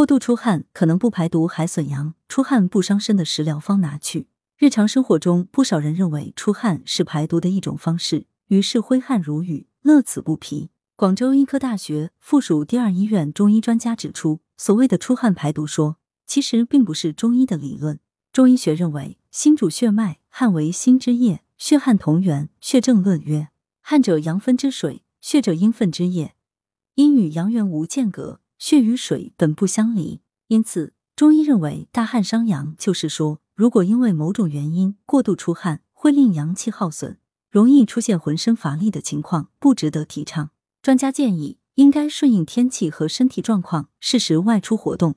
过度出汗可能不排毒还损阳，出汗不伤身的食疗方拿去。日常生活中，不少人认为出汗是排毒的一种方式，于是挥汗如雨，乐此不疲。广州医科大学附属第二医院中医专家指出，所谓的出汗排毒说，其实并不是中医的理论。中医学认为，心主血脉，汗为心之液，血汗同源。血正论曰：汗者阳分之水，血者阴分之液，阴与阳源无间隔。血与水本不相离，因此中医认为大汗伤阳，就是说，如果因为某种原因过度出汗，会令阳气耗损，容易出现浑身乏力的情况，不值得提倡。专家建议，应该顺应天气和身体状况，适时外出活动。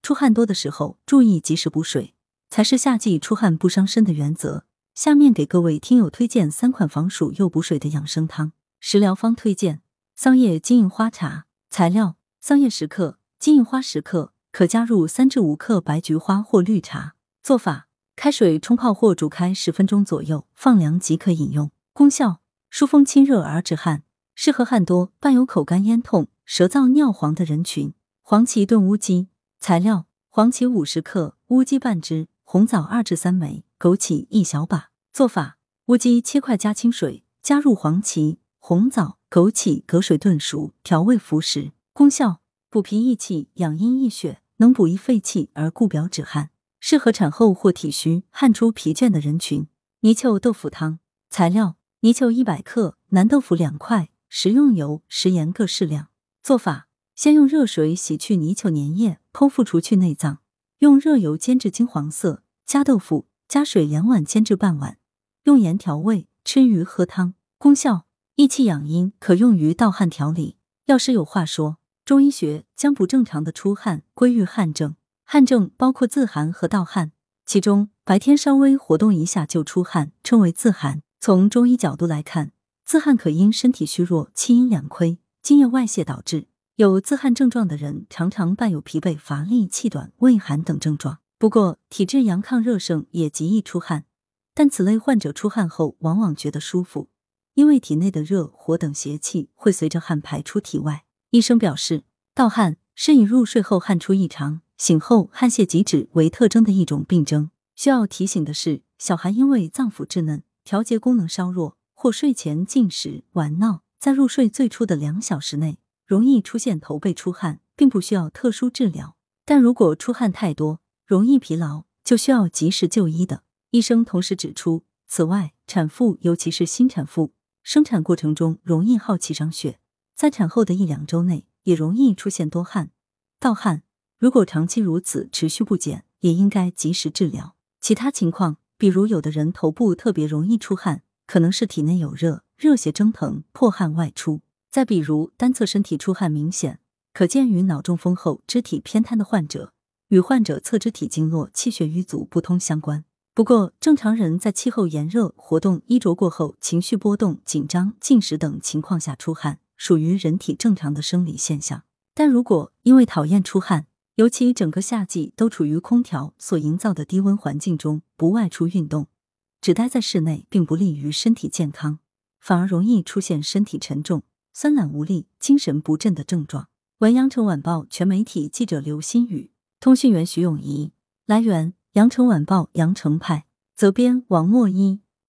出汗多的时候，注意及时补水，才是夏季出汗不伤身的原则。下面给各位听友推荐三款防暑又补水的养生汤。食疗方推荐：桑叶金银花茶。材料。桑叶十克，金银花十克，可加入三至五克白菊花或绿茶。做法：开水冲泡或煮开十分钟左右，放凉即可饮用。功效：疏风清热而止汗，适合汗多伴有口干咽痛、舌燥尿黄的人群。黄芪炖乌鸡。材料：黄芪五十克，乌鸡半只，红枣二至三枚，枸杞一小把。做法：乌鸡切块加清水，加入黄芪、红枣、枸杞，隔水炖熟，调味服食。功效：补脾益气、养阴益血，能补益肺气而固表止汗，适合产后或体虚、汗出疲倦的人群。泥鳅豆腐汤材料：泥鳅一百克，南豆腐两块，食用油、食盐各适量。做法：先用热水洗去泥鳅粘液，剖腹除去内脏，用热油煎至金黄色，加豆腐，加水两碗煎至半碗，用盐调味，吃鱼喝汤。功效：益气养阴，可用于盗汗调理。药师有话说。中医学将不正常的出汗归于汗症，汗症包括自寒和盗汗，其中白天稍微活动一下就出汗称为自寒。从中医角度来看，自汗可因身体虚弱、气阴两亏、津液外泄导致。有自汗症状的人常常伴有疲惫、乏力、气短、畏寒等症状。不过，体质阳亢热盛也极易出汗，但此类患者出汗后往往觉得舒服，因为体内的热、火等邪气会随着汗排出体外。医生表示，盗汗是以入睡后汗出异常、醒后汗泄即止为特征的一种病症。需要提醒的是，小孩因为脏腑稚嫩、调节功能稍弱，或睡前进食、玩闹，在入睡最初的两小时内，容易出现头背出汗，并不需要特殊治疗。但如果出汗太多，容易疲劳，就需要及时就医的。医生同时指出，此外，产妇尤其是新产妇，生产过程中容易耗气伤血。在产后的一两周内，也容易出现多汗、盗汗。如果长期如此持续不减，也应该及时治疗。其他情况，比如有的人头部特别容易出汗，可能是体内有热、热邪蒸腾、破汗外出。再比如单侧身体出汗明显，可见于脑中风后肢体偏瘫的患者，与患者侧肢体经络气血瘀阻不通相关。不过，正常人在气候炎热、活动、衣着过后、情绪波动、紧张、进食等情况下出汗。属于人体正常的生理现象，但如果因为讨厌出汗，尤其整个夏季都处于空调所营造的低温环境中，不外出运动，只待在室内，并不利于身体健康，反而容易出现身体沉重、酸懒无力、精神不振的症状。文阳城晚报全媒体记者刘新宇，通讯员徐永怡。来源：阳城晚报阳城派，责编王墨一。